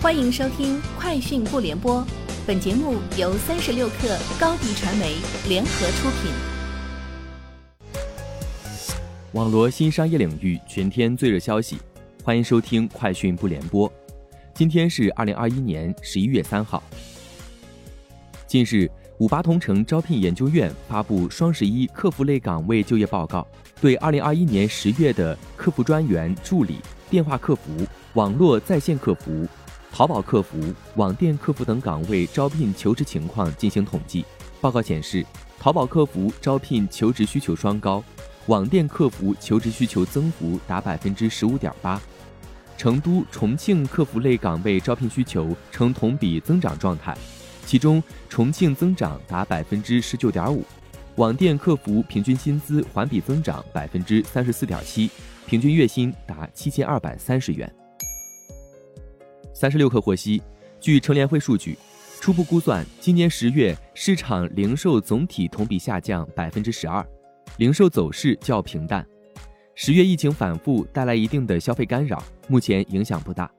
欢迎收听《快讯不联播》，本节目由三十六克高低传媒联合出品。网罗新商业领域全天最热消息，欢迎收听《快讯不联播》。今天是二零二一年十一月三号。近日，五八同城招聘研究院发布双十一客服类岗位就业报告，对二零二一年十月的客服专员、助理、电话客服、网络在线客服。淘宝客服、网店客服等岗位招聘求职情况进行统计。报告显示，淘宝客服招聘求职需求双高，网店客服求职需求增幅达百分之十五点八。成都、重庆客服类岗位招聘需求呈同比增长状态，其中重庆增长达百分之十九点五。网店客服平均薪资环比增长百分之三十四点七，平均月薪达七千二百三十元。三十六氪获悉，据乘联会数据，初步估算，今年十月市场零售总体同比下降百分之十二，零售走势较平淡。十月疫情反复带来一定的消费干扰，目前影响不大。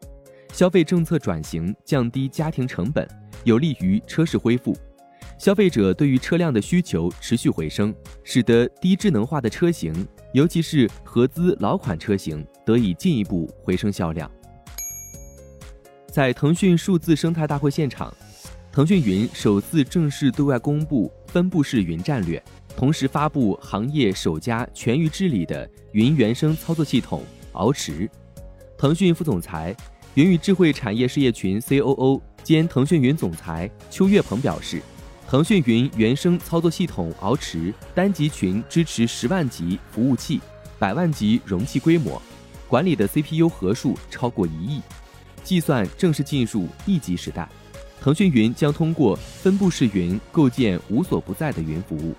消费政策转型降低家庭成本，有利于车市恢复。消费者对于车辆的需求持续回升，使得低智能化的车型，尤其是合资老款车型得以进一步回升销量。在腾讯数字生态大会现场，腾讯云首次正式对外公布分布式云战略，同时发布行业首家全域治理的云原生操作系统鳌池。腾讯副总裁、云与智慧产业事业群 COO 兼腾讯云总裁邱跃鹏表示，腾讯云原生操作系统鳌池单集群支持十万级服务器、百万级容器规模，管理的 CPU 核数超过一亿。计算正式进入一级时代，腾讯云将通过分布式云构建无所不在的云服务。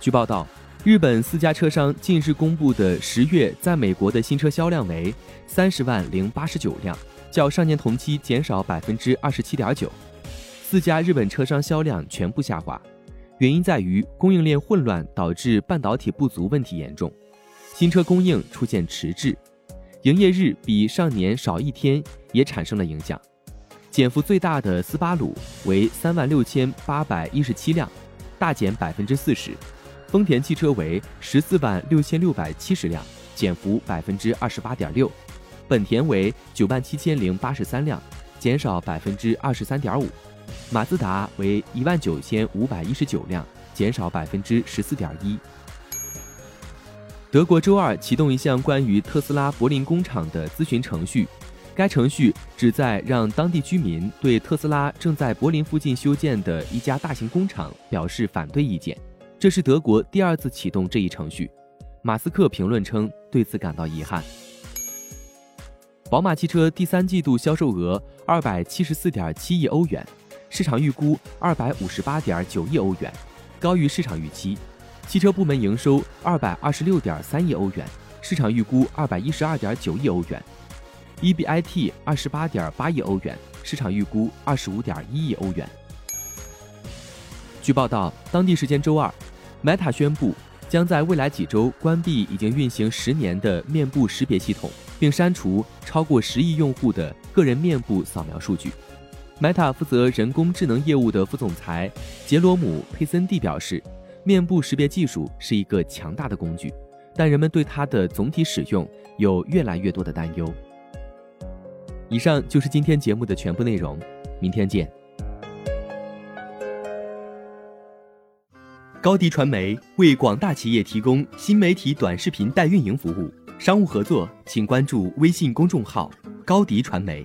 据报道，日本四家车商近日公布的十月在美国的新车销量为三十万零八十九辆，较上年同期减少百分之二十七点九。四家日本车商销量全部下滑，原因在于供应链混乱导致半导体不足问题严重，新车供应出现迟滞。营业日比上年少一天，也产生了影响。减幅最大的斯巴鲁为三万六千八百一十七辆，大减百分之四十；丰田汽车为十四万六千六百七十辆，减幅百分之二十八点六；本田为九万七千零八十三辆，减少百分之二十三点五；马自达为一万九千五百一十九辆，减少百分之十四点一。德国周二启动一项关于特斯拉柏林工厂的咨询程序，该程序旨在让当地居民对特斯拉正在柏林附近修建的一家大型工厂表示反对意见。这是德国第二次启动这一程序。马斯克评论称对此感到遗憾。宝马汽车第三季度销售额二百七十四点七亿欧元，市场预估二百五十八点九亿欧元，高于市场预期。汽车部门营收二百二十六点三亿欧元，市场预估二百一十二点九亿欧元；EBIT 二十八点八亿欧元，市场预估二十五点一亿欧元。据报道，当地时间周二，Meta 宣布将在未来几周关闭已经运行十年的面部识别系统，并删除超过十亿用户的个人面部扫描数据。Meta 负责人工智能业务的副总裁杰罗姆·佩森蒂表示。面部识别技术是一个强大的工具，但人们对它的总体使用有越来越多的担忧。以上就是今天节目的全部内容，明天见。高迪传媒为广大企业提供新媒体短视频代运营服务，商务合作请关注微信公众号高迪传媒。